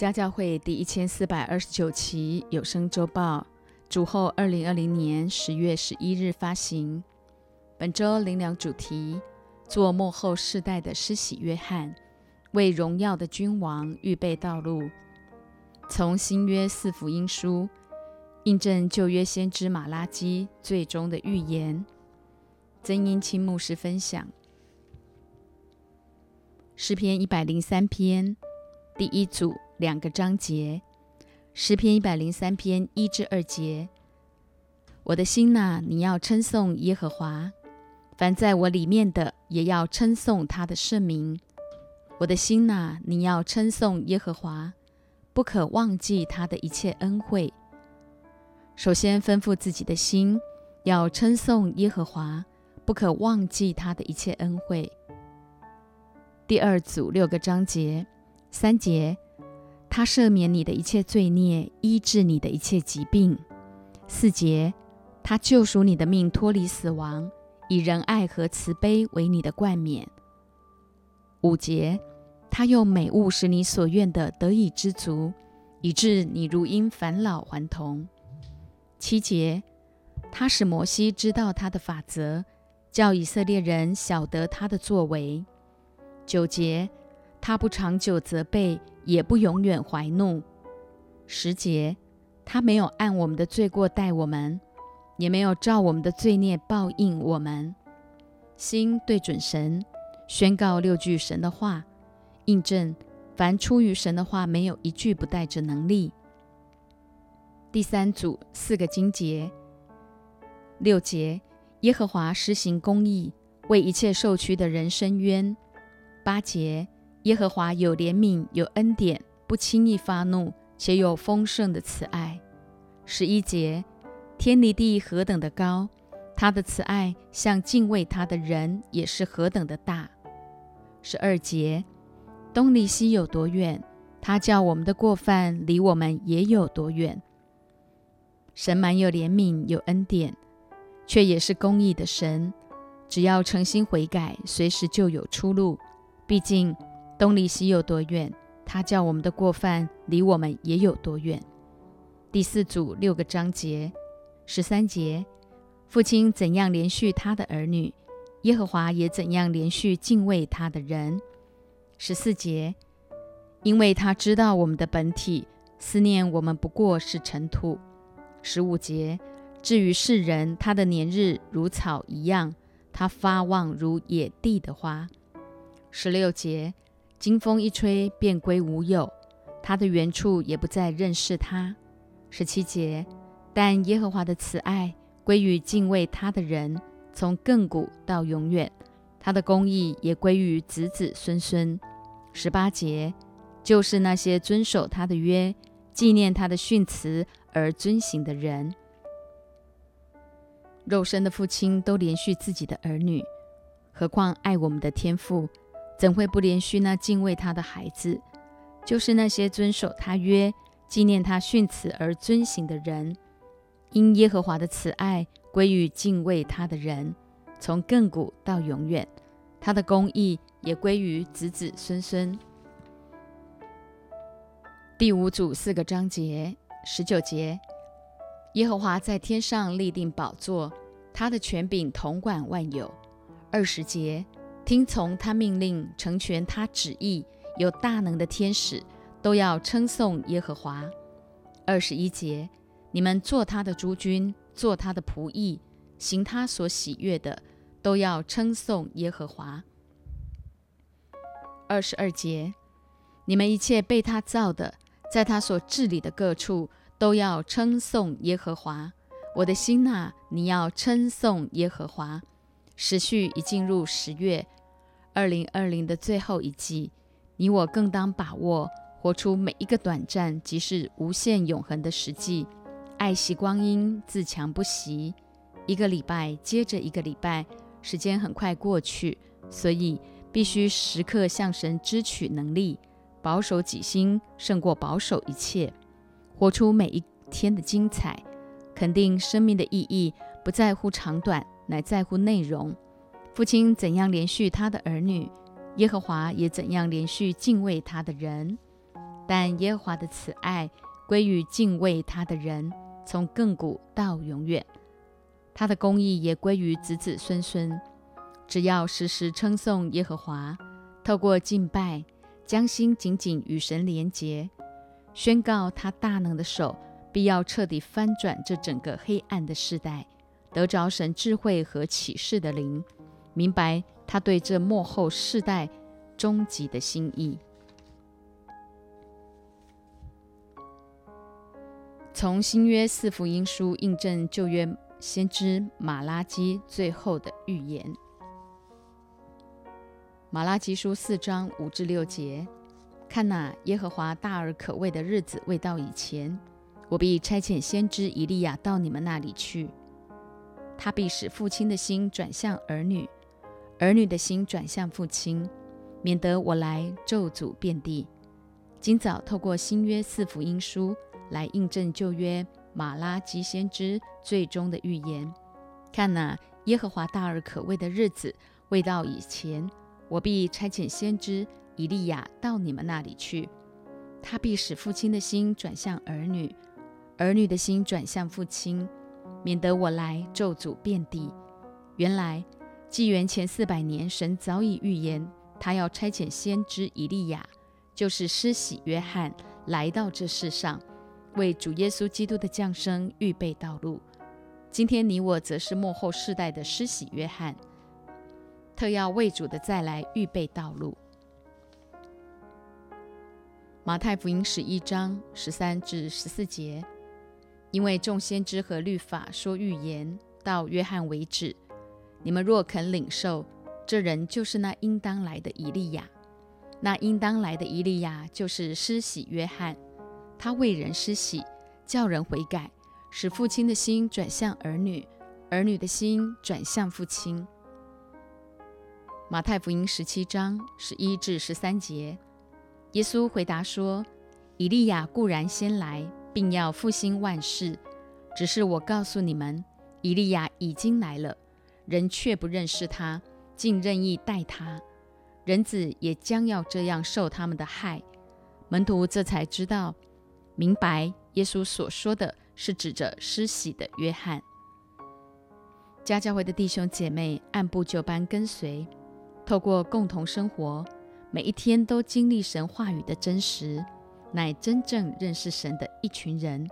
家教会第一千四百二十九期有声周报，主后二零二零年十月十一日发行。本周灵粮主题：做幕后世代的施洗约翰，为荣耀的君王预备道路。从新约四福音书印证旧约先知马拉基最终的预言。曾英清牧师分享诗篇一百零三篇第一组。两个章节，诗篇一百零三篇一至二节。我的心呐，你要称颂耶和华；凡在我里面的，也要称颂他的圣名。我的心呐，你要称颂耶和华，不可忘记他的一切恩惠。首先吩咐自己的心，要称颂耶和华，不可忘记他的一切恩惠。第二组六个章节，三节。他赦免你的一切罪孽，医治你的一切疾病。四节，他救赎你的命，脱离死亡，以仁爱和慈悲为你的冠冕。五节，他用美物使你所愿的得以知足，以致你如因返老还童。七节，他使摩西知道他的法则，叫以色列人晓得他的作为。九节，他不长久责备。也不永远怀怒。十节，他没有按我们的罪过待我们，也没有照我们的罪孽报应我们。心对准神，宣告六句神的话，印证凡出于神的话，没有一句不带着能力。第三组四个经节，六节，耶和华施行公义，为一切受屈的人伸冤。八节。耶和华有怜悯，有恩典，不轻易发怒，且有丰盛的慈爱。十一节，天离地何等的高，他的慈爱像敬畏他的人也是何等的大。十二节，东离西有多远，他叫我们的过犯离我们也有多远。神满有怜悯，有恩典，却也是公义的神。只要诚心悔改，随时就有出路。毕竟。东离西有多远，他叫我们的过犯离我们也有多远。第四组六个章节，十三节，父亲怎样连续他的儿女，耶和华也怎样连续敬畏他的人。十四节，因为他知道我们的本体，思念我们不过是尘土。十五节，至于世人，他的年日如草一样，他发旺如野地的花。十六节。经风一吹，便归无有，他的原处也不再认识他。十七节，但耶和华的慈爱归于敬畏他的人，从亘古到永远；他的公义也归于子子孙孙。十八节，就是那些遵守他的约、纪念他的训词而遵行的人。肉身的父亲都连续自己的儿女，何况爱我们的天父？怎会不连续那敬畏他的孩子？就是那些遵守他约、纪念他训词而遵行的人。因耶和华的慈爱归于敬畏他的人，从亘古到永远；他的公义也归于子子孙孙。第五组四个章节，十九节：耶和华在天上立定宝座，他的权柄统管万有。二十节。听从他命令，成全他旨意，有大能的天使都要称颂耶和华。二十一节，你们做他的诸君，做他的仆役，行他所喜悦的，都要称颂耶和华。二十二节，你们一切被他造的，在他所治理的各处，都要称颂耶和华。我的心呐，你要称颂耶和华。时序已进入十月。二零二零的最后一季，你我更当把握，活出每一个短暂即是无限永恒的实际。爱惜光阴，自强不息。一个礼拜接着一个礼拜，时间很快过去，所以必须时刻向神支取能力，保守己心胜过保守一切。活出每一天的精彩，肯定生命的意义，不在乎长短，乃在乎内容。父亲怎样连续他的儿女，耶和华也怎样连续敬畏他的人。但耶和华的慈爱归于敬畏他的人，从亘古到永远。他的公义也归于子子孙孙。只要时时称颂耶和华，透过敬拜，将心紧紧与神连结，宣告他大能的手必要彻底翻转这整个黑暗的时代，得着神智慧和启示的灵，明白他对这幕后世代终极的心意。从新约四福音书印证旧约先知马拉基最后的预言。马拉基书四章五至六节：看哪，耶和华大而可畏的日子未到以前，我必差遣先知以利亚到你们那里去。他必使父亲的心转向儿女，儿女的心转向父亲，免得我来咒诅遍地。今早透过新约四福音书来印证旧约马拉基先知最终的预言。看哪，耶和华大而可畏的日子未到以前。我必差遣先知以利亚到你们那里去，他必使父亲的心转向儿女，儿女的心转向父亲，免得我来咒诅遍地。原来纪元前四百年，神早已预言，他要差遣先知以利亚，就是施洗约翰，来到这世上，为主耶稣基督的降生预备道路。今天你我则是幕后世代的施洗约翰。特要为主的再来预备道路。马太福音十一章十三至十四节，因为众先知和律法说预言到约翰为止，你们若肯领受，这人就是那应当来的以利亚。那应当来的以利亚就是施洗约翰，他为人施洗，叫人悔改，使父亲的心转向儿女，儿女的心转向父亲。马太福音十七章十一至十三节，耶稣回答说：“以利亚固然先来，并要复兴万事，只是我告诉你们，以利亚已经来了，人却不认识他，竟任意待他。人子也将要这样受他们的害。”门徒这才知道明白，耶稣所说的是指着施洗的约翰。家教会的弟兄姐妹按部就班跟随。透过共同生活，每一天都经历神话语的真实，乃真正认识神的一群人。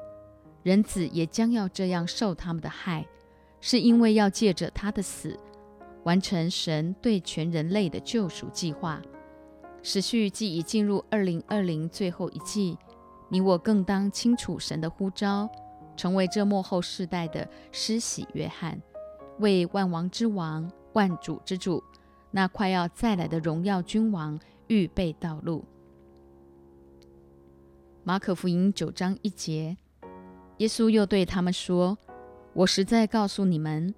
人子也将要这样受他们的害，是因为要借着他的死，完成神对全人类的救赎计划。时序既已进入二零二零最后一季，你我更当清楚神的呼召，成为这幕后世代的施洗约翰，为万王之王、万主之主。那快要再来的荣耀君王预备道路。马可福音九章一节，耶稣又对他们说：“我实在告诉你们，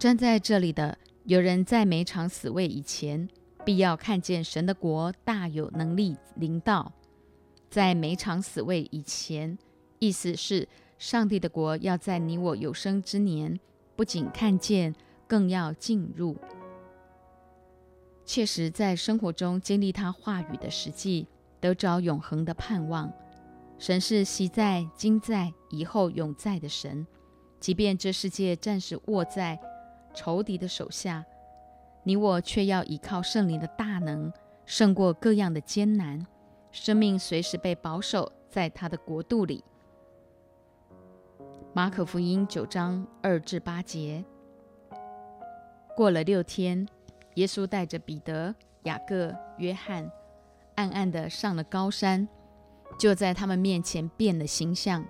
站在这里的有人在每场死位以前，必要看见神的国大有能力临到。在每场死位以前，意思是上帝的国要在你我有生之年，不仅看见，更要进入。”切实在生活中经历他话语的实际，得着永恒的盼望。神是昔在、今在、以后永在的神。即便这世界暂时握在仇敌的手下，你我却要依靠圣灵的大能，胜过各样的艰难。生命随时被保守在他的国度里。马可福音九章二至八节。过了六天。耶稣带着彼得、雅各、约翰，暗暗地上了高山，就在他们面前变了形象，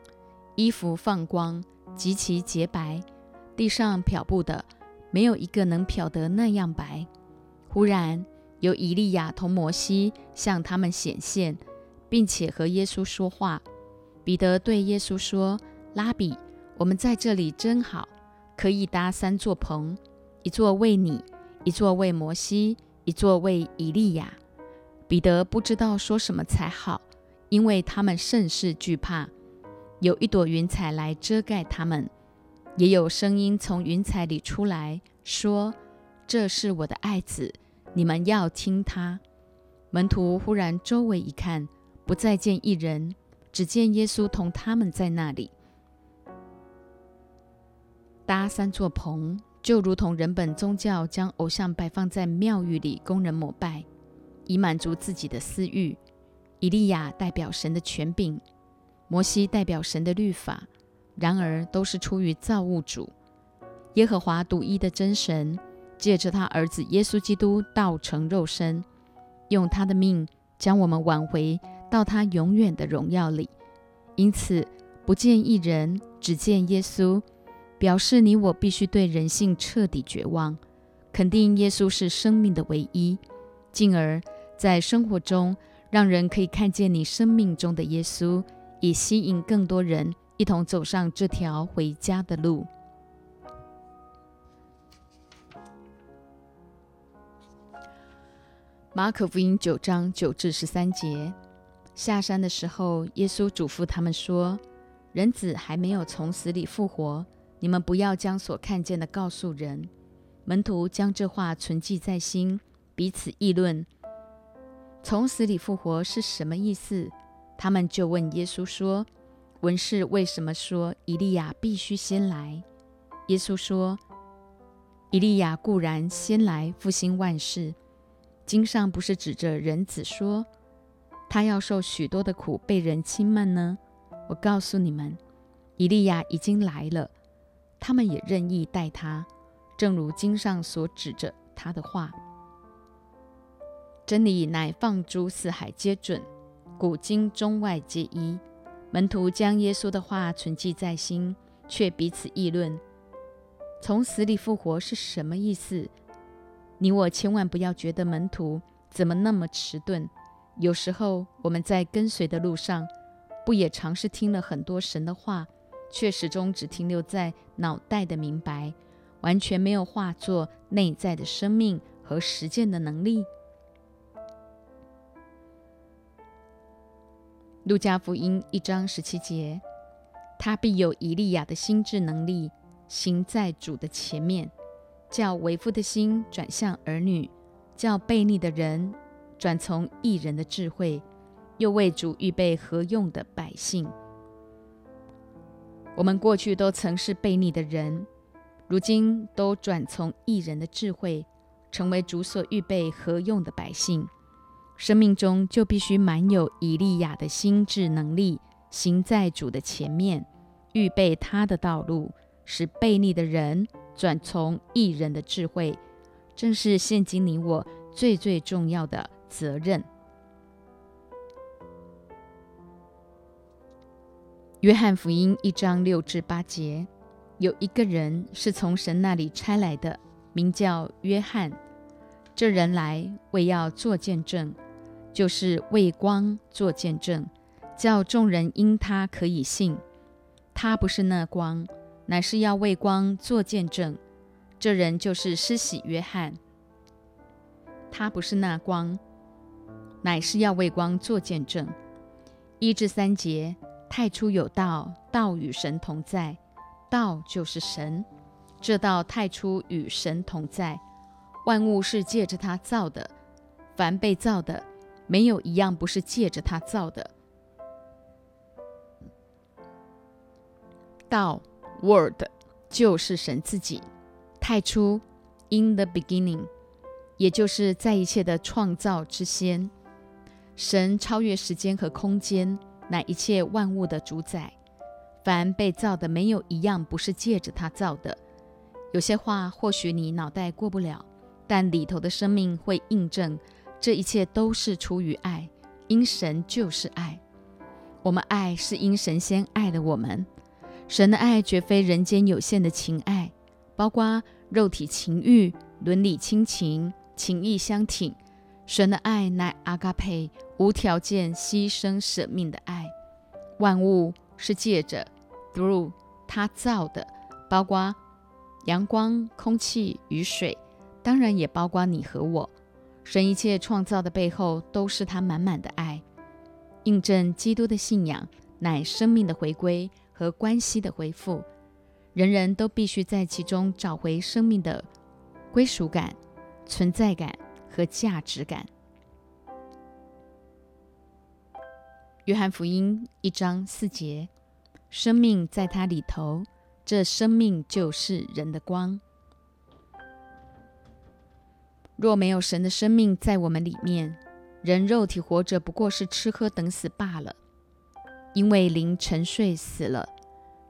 衣服放光，极其洁白，地上漂布的没有一个能漂得那样白。忽然有以利亚同摩西向他们显现，并且和耶稣说话。彼得对耶稣说：“拉比，我们在这里真好，可以搭三座棚，一座为你。”一座为摩西，一座为以利亚。彼得不知道说什么才好，因为他们甚是惧怕。有一朵云彩来遮盖他们，也有声音从云彩里出来说：“这是我的爱子，你们要听他。”门徒忽然周围一看，不再见一人，只见耶稣同他们在那里。搭三座棚，就如同人本宗教将偶像摆放在庙宇里供人膜拜，以满足自己的私欲。以利亚代表神的权柄，摩西代表神的律法，然而都是出于造物主耶和华独一的真神。借着他儿子耶稣基督道成肉身，用他的命将我们挽回到他永远的荣耀里。因此，不见一人，只见耶稣，表示你我必须对人性彻底绝望，肯定耶稣是生命的唯一，进而，在生活中让人可以看见你生命中的耶稣，以吸引更多人一同走上这条回家的路。马可福音九章九至十三节，下山的时候，耶稣嘱咐他们说：“人子还没有从死里复活，你们不要将所看见的告诉人。”门徒将这话存记在心，彼此议论：“从死里复活是什么意思？”他们就问耶稣说：“文士为什么说以利亚必须先来？”耶稣说：“以利亚固然先来复兴万事。”经上不是指着人子说，他要受许多的苦，被人轻慢呢？我告诉你们，以利亚已经来了，他们也任意待他，正如经上所指着他的话。真理乃放诸四海皆准，古今中外皆一。门徒将耶稣的话存记在心，却彼此议论：从死里复活是什么意思？你我千万不要觉得门徒怎么那么迟钝。有时候我们在跟随的路上，不也尝试听了很多神的话，却始终只停留在脑袋的明白，完全没有化作内在的生命和实践的能力。路加福音一章十七节，他必有以利亚的心智能力，行在主的前面。叫为父的心转向儿女，叫悖逆的人转从异人的智慧，又为主预备合用的百姓。我们过去都曾是悖逆的人，如今都转从异人的智慧，成为主所预备合用的百姓。生命中就必须满有以利亚的心智能力，行在主的前面，预备他的道路，使悖逆的人。转从一人的智慧，正是现今你我最最重要的责任。约翰福音一章六至八节，有一个人是从神那里差来的，名叫约翰。这人来为要做见证，就是为光做见证，叫众人因他可以信。他不是那光。乃是要为光做见证，这人就是施洗约翰。他不是那光，乃是要为光做见证。一至三节，太初有道，道与神同在，道就是神。这道太初与神同在，万物是借着他造的，凡被造的，没有一样不是借着他造的。道。Word 就是神自己，太初 in the beginning，也就是在一切的创造之先，神超越时间和空间，乃一切万物的主宰。凡被造的，没有一样不是借着他造的。有些话或许你脑袋过不了，但里头的生命会印证，这一切都是出于爱，因神就是爱。我们爱是因神先爱了我们。神的爱绝非人间有限的情爱，包括肉体情欲、伦理亲情、情义相挺。神的爱乃阿嘎佩，无条件牺牲舍命的爱。万物是借着 through 他造的，包括阳光、空气、雨水，当然也包括你和我。神一切创造的背后，都是他满满的爱。印证基督的信仰，乃生命的回归。和关系的恢复，人人都必须在其中找回生命的归属感、存在感和价值感。约翰福音一章四节：生命在他里头，这生命就是人的光。若没有神的生命在我们里面，人肉体活着不过是吃喝等死罢了。因为灵沉睡死了。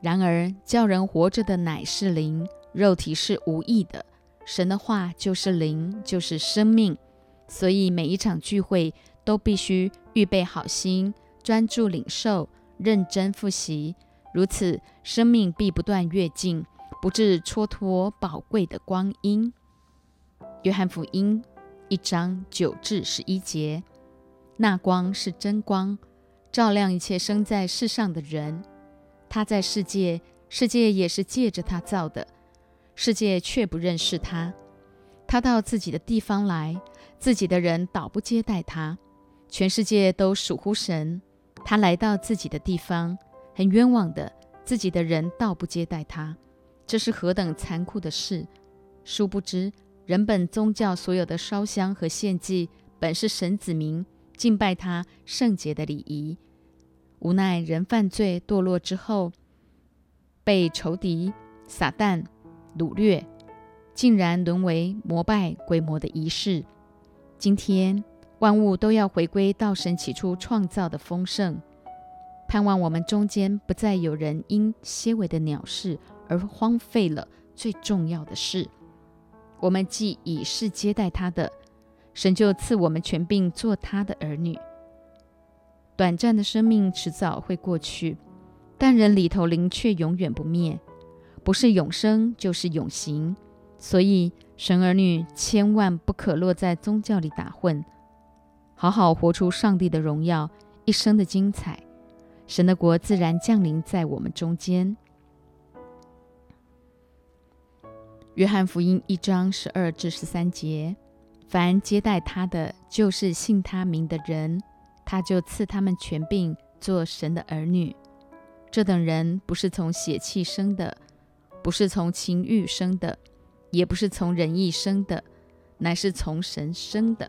然而叫人活着的乃是灵，肉体是无益的。神的话就是灵，就是生命。所以每一场聚会都必须预备好心，专注领受，认真复习。如此，生命必不断跃进，不致蹉跎宝贵的光阴。约翰福音一章九至十一节：那光是真光，照亮一切生在世上的人。他在世界，世界也是借着他造的，世界却不认识他。他到自己的地方来，自己的人倒不接待他。全世界都属乎神。他来到自己的地方，很冤枉的，自己的人倒不接待他。这是何等残酷的事！殊不知。人本宗教所有的烧香和献祭，本是神子民敬拜他圣洁的礼仪。无奈人犯罪堕落之后，被仇敌撒旦掳掠，竟然沦为膜拜鬼魔的仪式。今天万物都要回归到神起初创造的丰盛，盼望我们中间不再有人因些微的鸟事而荒废了最重要的事。我们既以是接待他的，神就赐我们权柄做他的儿女。短暂的生命迟早会过去，但人里头灵却永远不灭，不是永生就是永行。所以神儿女千万不可落在宗教里打混，好好活出上帝的荣耀，一生的精彩，神的国自然降临在我们中间。约翰福音一章十二至十三节：凡接待他的，就是信他名的人，他就赐他们权柄做神的儿女。这等人不是从血气生的，不是从情欲生的，也不是从人意生的，乃是从神生的。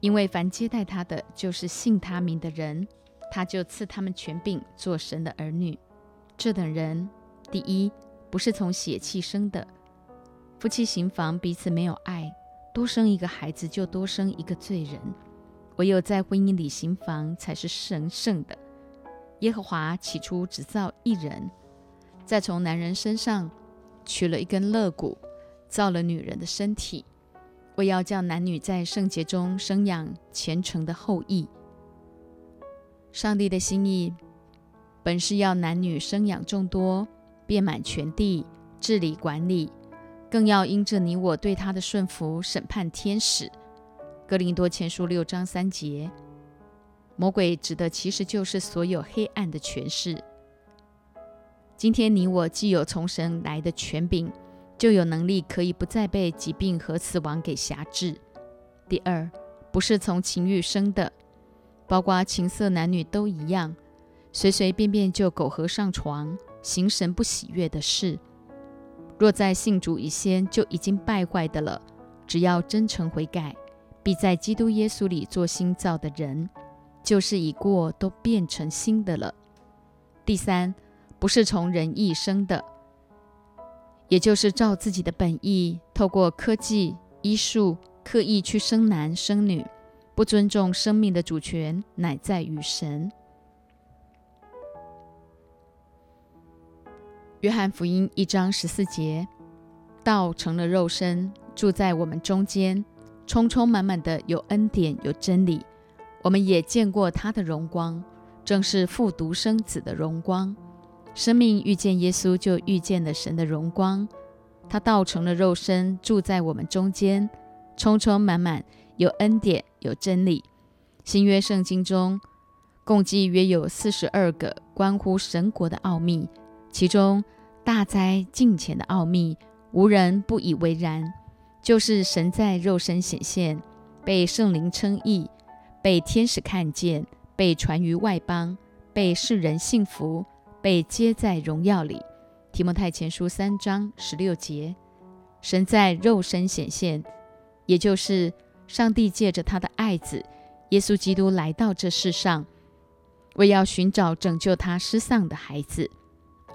因为凡接待他的，就是信他名的人，他就赐他们权柄做神的儿女。这等人，第一。不是从血气生的，夫妻行房彼此没有爱，多生一个孩子就多生一个罪人。唯有在婚姻里行房才是神圣的。耶和华起初只造一人，再从男人身上取了一根肋骨，造了女人的身体，为要叫男女在圣洁中生养虔诚的后裔。上帝的心意本是要男女生养众多。遍满全地，治理管理，更要因着你我对他的顺服，审判天使。哥林多前书六章三节，魔鬼指的其实就是所有黑暗的权势。今天你我既有从神来的权柄，就有能力可以不再被疾病和死亡给辖制。第二，不是从情欲生的，包括情色男女都一样，随随便便就苟合上床。行神不喜悦的事，若在信主以先就已经败坏的了，只要真诚悔改，必在基督耶稣里做新造的人，就是已过都变成新的了。第三，不是从人意生的，也就是照自己的本意，透过科技、医术，刻意去生男生女，不尊重生命的主权，乃在于神。约翰福音一章十四节，道成了肉身，住在我们中间，充充满满的有恩典有真理。我们也见过他的荣光，正是复独生子的荣光。生命遇见耶稣，就遇见了神的荣光。他道成了肉身，住在我们中间，充充满满有恩典有真理。新约圣经中共计约有四十二个关乎神国的奥秘。其中大灾近前的奥秘，无人不以为然，就是神在肉身显现，被圣灵称义，被天使看见，被传于外邦，被世人信服，被接在荣耀里。提摩太前书三章十六节，神在肉身显现，也就是上帝借着他的爱子耶稣基督来到这世上，为要寻找拯救他失丧的孩子。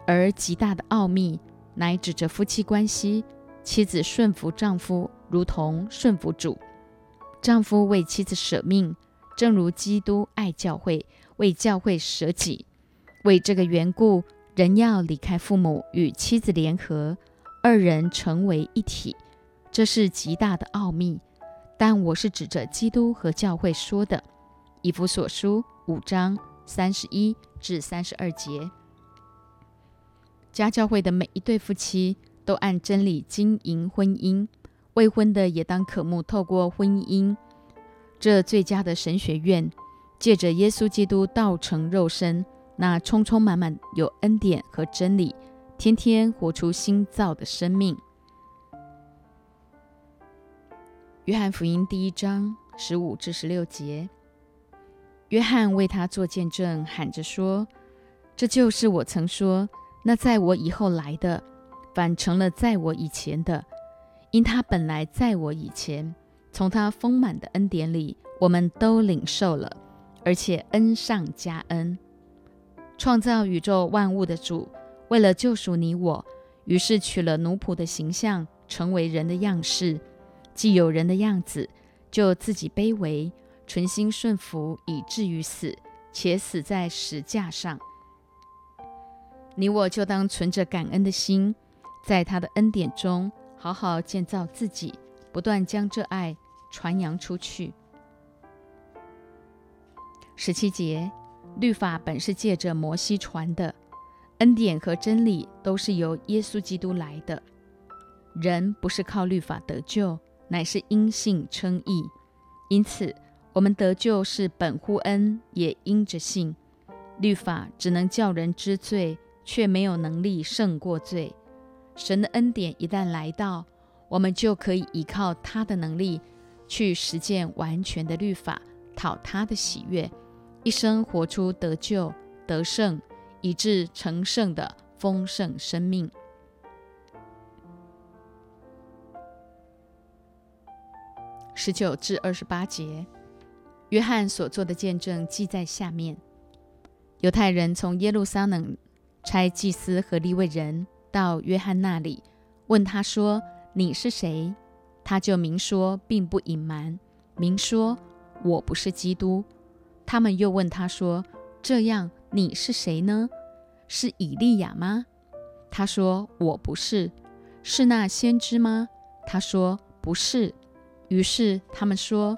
而极大的奥秘乃指着夫妻关系，妻子顺服丈夫，如同顺服主；丈夫为妻子舍命，正如基督爱教会，为教会舍己。为这个缘故，人要离开父母，与妻子联合，二人成为一体。这是极大的奥秘。但我是指着基督和教会说的，《以弗所书》五章三十一至三十二节。家教会的每一对夫妻都按真理经营婚姻，未婚的也当渴慕透过婚姻这最佳的神学院，借着耶稣基督道成肉身，那充充满满有恩典和真理，天天活出新造的生命。约翰福音第一章十五至十六节，约翰为他做见证，喊着说：“这就是我曾说。”那在我以后来的，反成了在我以前的，因他本来在我以前，从他丰满的恩典里，我们都领受了，而且恩上加恩。创造宇宙万物的主，为了救赎你我，于是取了奴仆的形象，成为人的样式，既有人的样子，就自己卑微，存心顺服，以至于死，且死在石架上。你我就当存着感恩的心，在他的恩典中好好建造自己，不断将这爱传扬出去。十七节，律法本是借着摩西传的，恩典和真理都是由耶稣基督来的。人不是靠律法得救，乃是因信称义。因此，我们得救是本乎恩，也因着信。律法只能叫人知罪。却没有能力胜过罪。神的恩典一旦来到，我们就可以依靠他的能力去实践完全的律法，讨他的喜悦，一生活出得救、得胜，以致成圣的丰盛生命。十九至二十八节，约翰所做的见证记在下面：犹太人从耶路撒冷。差祭司和利未人到约翰那里，问他说：“你是谁？”他就明说，并不隐瞒，明说：“我不是基督。”他们又问他说：“这样你是谁呢？是以利亚吗？”他说：“我不是。”是那先知吗？他说：“不是。”于是他们说：“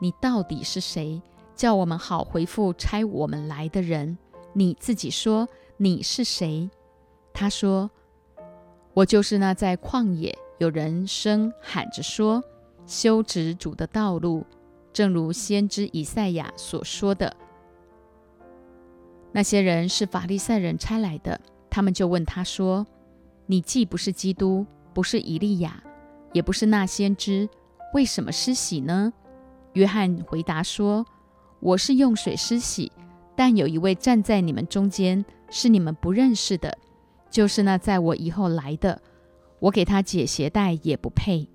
你到底是谁？叫我们好回复差我们来的人。你自己说。”你是谁？他说：“我就是那在旷野有人声喊着说，修直主的道路，正如先知以赛亚所说的。”那些人是法利赛人差来的，他们就问他说：“你既不是基督，不是以利亚，也不是那先知，为什么施洗呢？”约翰回答说：“我是用水施洗。”但有一位站在你们中间，是你们不认识的，就是那在我以后来的。我给他解鞋带也不配。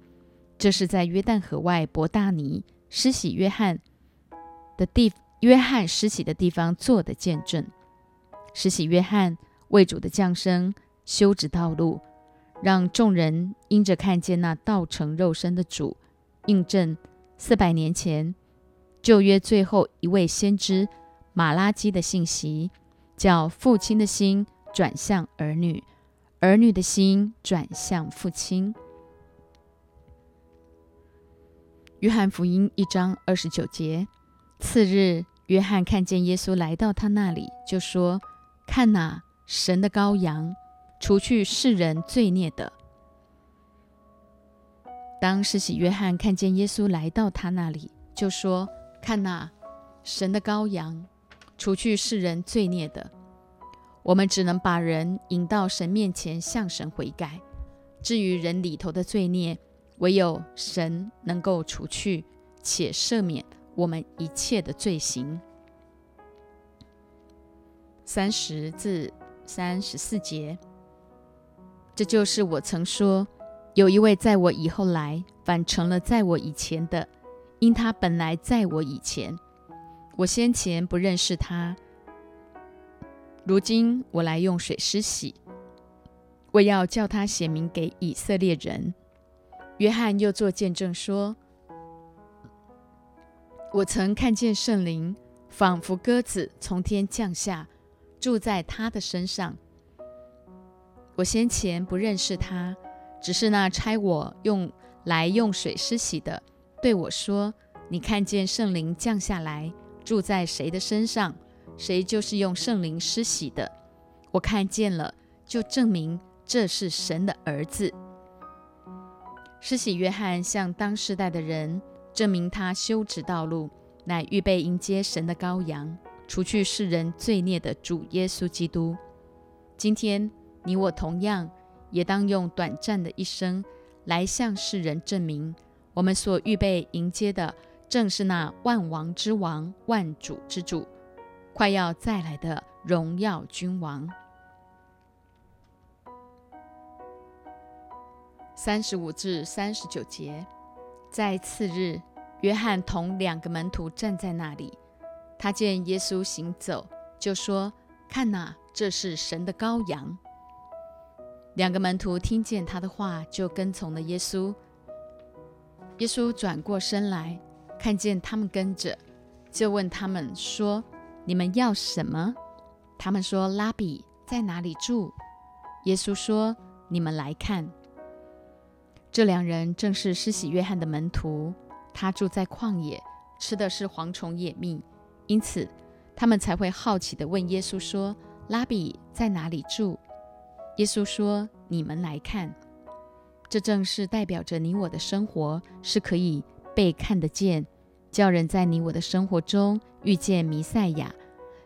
这是在约旦河外伯大尼施洗约翰的地，约翰施洗的地方做的见证。施洗约翰为主的降生修直道路，让众人因着看见那道成肉身的主，印证四百年前旧约最后一位先知。马拉基的信息叫父亲的心转向儿女，儿女的心转向父亲。约翰福音一章二十九节，次日，约翰看见耶稣来到他那里，就说：“看哪，神的羔羊，除去世人罪孽的。”当世袭约翰看见耶稣来到他那里，就说：“看哪，神的羔羊。”除去世人罪孽的，我们只能把人引到神面前，向神悔改。至于人里头的罪孽，唯有神能够除去且赦免我们一切的罪行。三十至三十四节，这就是我曾说，有一位在我以后来，反成了在我以前的，因他本来在我以前。我先前不认识他，如今我来用水施洗，我要叫他显明给以色列人。”约翰又作见证说：“我曾看见圣灵仿佛鸽子从天降下，住在他的身上。我先前不认识他，只是那差我用来用水施洗的对我说：‘你看见圣灵降下来，住在谁的身上，谁就是用圣灵施洗的。’我看见了，就证明这是神的儿子。”施洗约翰向当世代的人证明，他修直道路，乃预备迎接神的羔羊，除去世人罪孽的主耶稣基督。今天你我同样也当用短暂的一生来向世人证明，我们所预备迎接的正是那万王之王、万主之主，快要再来的荣耀君王。三十五至三十九节，在次日，约翰同两个门徒站在那里。他见耶稣行走，就说：“看哪，这是神的羔羊。”两个门徒听见他的话，就跟从了耶稣。耶稣转过身来，看见他们跟着，就问他们说：“你们要什么？”他们说：“拉比在哪里住？”耶稣说：“你们来看。”这两人正是施洗约翰的门徒，他住在旷野，吃的是蝗虫野蜜，因此他们才会好奇地问耶稣说：“拉比在哪里住？”耶稣说：“你们来看。”这正是代表着你我的生活是可以被看得见，叫人在你我的生活中遇见弥赛亚。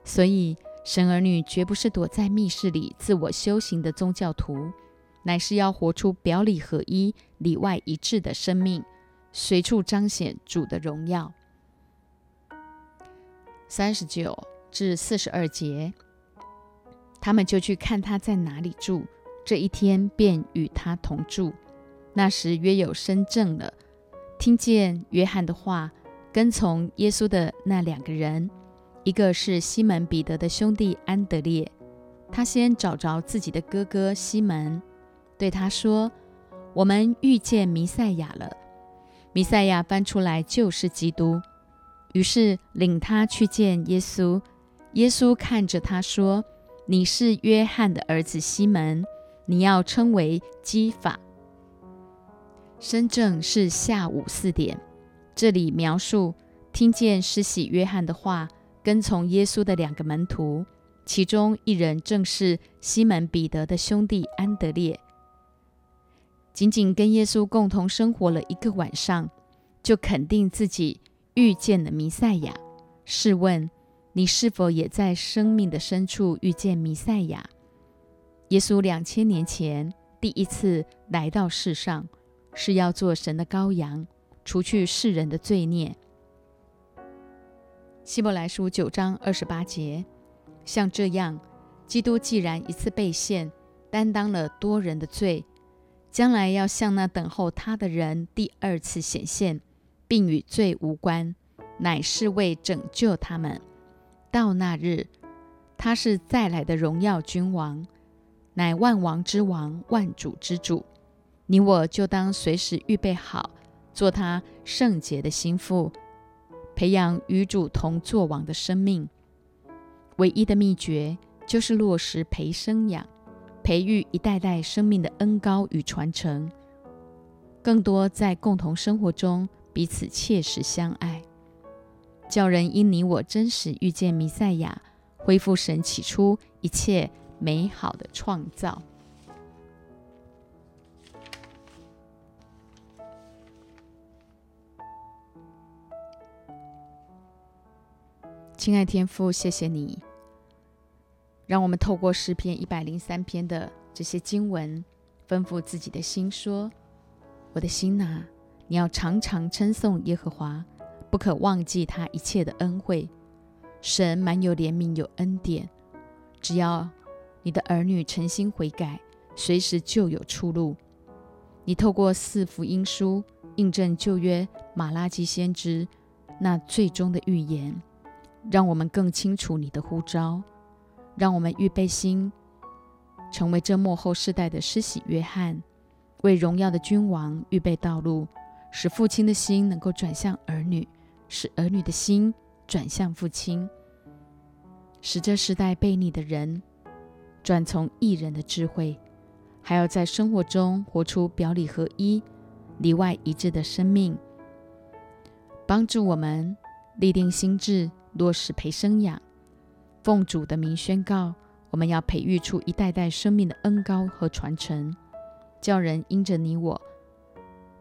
所以，神儿女绝不是躲在密室里自我修行的宗教徒。乃是要活出表里合一、里外一致的生命，随处彰显主的荣耀。三十九至四十二节，他们就去看他在哪里住，这一天便与他同住。那时约有深正了，听见约翰的话，跟从耶稣的那两个人，一个是西门彼得的兄弟安德烈，他先找着自己的哥哥西门。对他说：“我们遇见弥赛亚了。弥赛亚翻出来就是基督。于是领他去见耶稣。耶稣看着他说：‘你是约翰的儿子西门，你要称为基法。’深圳是下午四点。这里描述听见施洗约翰的话，跟从耶稣的两个门徒，其中一人正是西门彼得的兄弟安德烈。”仅仅跟耶稣共同生活了一个晚上，就肯定自己遇见了弥赛亚。试问，你是否也在生命的深处遇见弥赛亚？耶稣两千年前第一次来到世上，是要做神的羔羊，除去世人的罪孽。希伯来书九章二十八节，像这样，基督既然一次被献，担当了多人的罪。将来要向那等候他的人第二次显现，并与罪无关，乃是为拯救他们。到那日，他是再来的荣耀君王，乃万王之王、万主之主。你我就当随时预备好，做他圣洁的心腹，培养与主同作王的生命。唯一的秘诀就是落实陪生养。培育一代代生命的恩高与传承，更多在共同生活中彼此切实相爱，叫人因你我真实遇见弥赛亚，恢复神起初一切美好的创造。亲爱天父，谢谢你。让我们透过诗篇一百零三篇的这些经文，吩咐自己的心说：“我的心呐，你要常常称颂耶和华，不可忘记他一切的恩惠。神满有怜悯，有恩典。只要你的儿女诚心悔改，随时就有出路。你透过四福音书印证旧约马拉基先知那最终的预言，让我们更清楚你的呼召。”让我们预备心，成为这幕后世代的施洗约翰，为荣耀的君王预备道路，使父亲的心能够转向儿女，使儿女的心转向父亲，使这时代悖逆的人转从异人的智慧，还要在生活中活出表里合一、里外一致的生命，帮助我们立定心智，落实培生养。奉主的名宣告，我们要培育出一代代生命的恩高和传承，叫人因着你我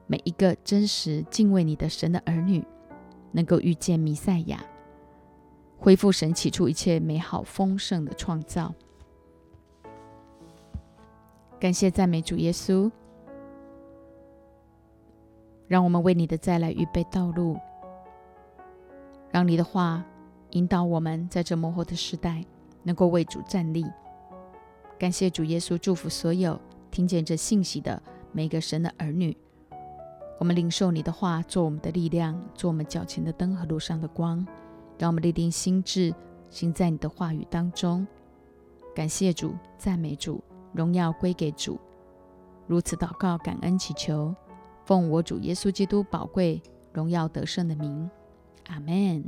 每一个真实敬畏你的神的儿女，能够遇见弥赛亚，恢复神起初一切美好丰盛的创造。感谢赞美主耶稣，让我们为你的再来预备道路，让你的话。引导我们在这幕后的时代，能够为主站立。感谢主耶稣，祝福所有听见这信息的每个神的儿女。我们领受你的话，做我们的力量，做我们脚前的灯和路上的光。让我们立定心智，行在你的话语当中。感谢主，赞美主，荣耀归给主。如此祷告，感恩祈求，奉我主耶稣基督宝贵、荣耀得胜的名，阿门。